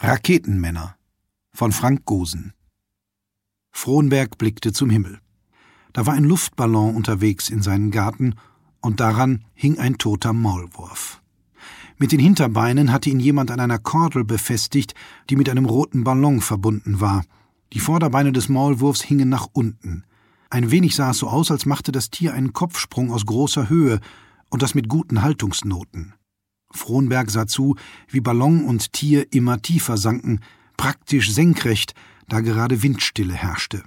Raketenmänner von Frank Gosen Frohnberg blickte zum Himmel. Da war ein Luftballon unterwegs in seinen Garten, und daran hing ein toter Maulwurf. Mit den Hinterbeinen hatte ihn jemand an einer Kordel befestigt, die mit einem roten Ballon verbunden war. Die Vorderbeine des Maulwurfs hingen nach unten. Ein wenig sah es so aus, als machte das Tier einen Kopfsprung aus großer Höhe, und das mit guten Haltungsnoten. Frohnberg sah zu, wie Ballon und Tier immer tiefer sanken, praktisch senkrecht, da gerade Windstille herrschte.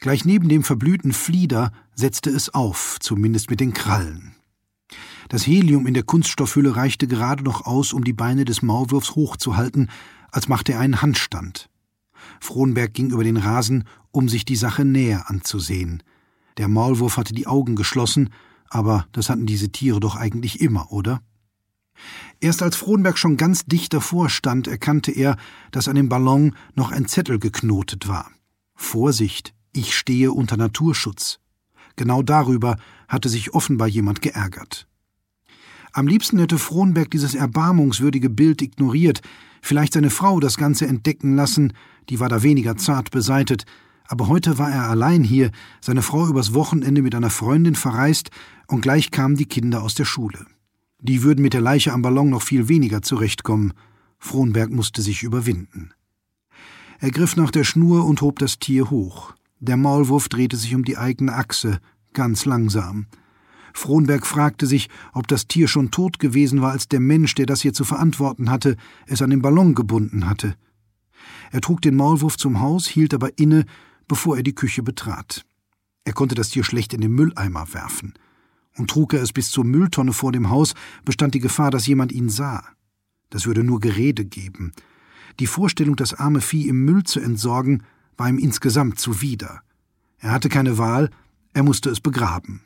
Gleich neben dem verblühten Flieder setzte es auf, zumindest mit den Krallen. Das Helium in der Kunststoffhülle reichte gerade noch aus, um die Beine des Maulwurfs hochzuhalten, als machte er einen Handstand. Frohnberg ging über den Rasen, um sich die Sache näher anzusehen. Der Maulwurf hatte die Augen geschlossen, aber das hatten diese Tiere doch eigentlich immer, oder? Erst als Frohnberg schon ganz dicht davor stand, erkannte er, dass an dem Ballon noch ein Zettel geknotet war. Vorsicht, ich stehe unter Naturschutz. Genau darüber hatte sich offenbar jemand geärgert. Am liebsten hätte Frohnberg dieses erbarmungswürdige Bild ignoriert, vielleicht seine Frau das Ganze entdecken lassen, die war da weniger zart beseitet, aber heute war er allein hier, seine Frau übers Wochenende mit einer Freundin verreist, und gleich kamen die Kinder aus der Schule. Die würden mit der Leiche am Ballon noch viel weniger zurechtkommen. Frohnberg musste sich überwinden. Er griff nach der Schnur und hob das Tier hoch. Der Maulwurf drehte sich um die eigene Achse, ganz langsam. Frohnberg fragte sich, ob das Tier schon tot gewesen war, als der Mensch, der das hier zu verantworten hatte, es an den Ballon gebunden hatte. Er trug den Maulwurf zum Haus, hielt aber inne, bevor er die Küche betrat. Er konnte das Tier schlecht in den Mülleimer werfen und trug er es bis zur Mülltonne vor dem Haus, bestand die Gefahr, dass jemand ihn sah. Das würde nur Gerede geben. Die Vorstellung, das arme Vieh im Müll zu entsorgen, war ihm insgesamt zuwider. Er hatte keine Wahl, er musste es begraben.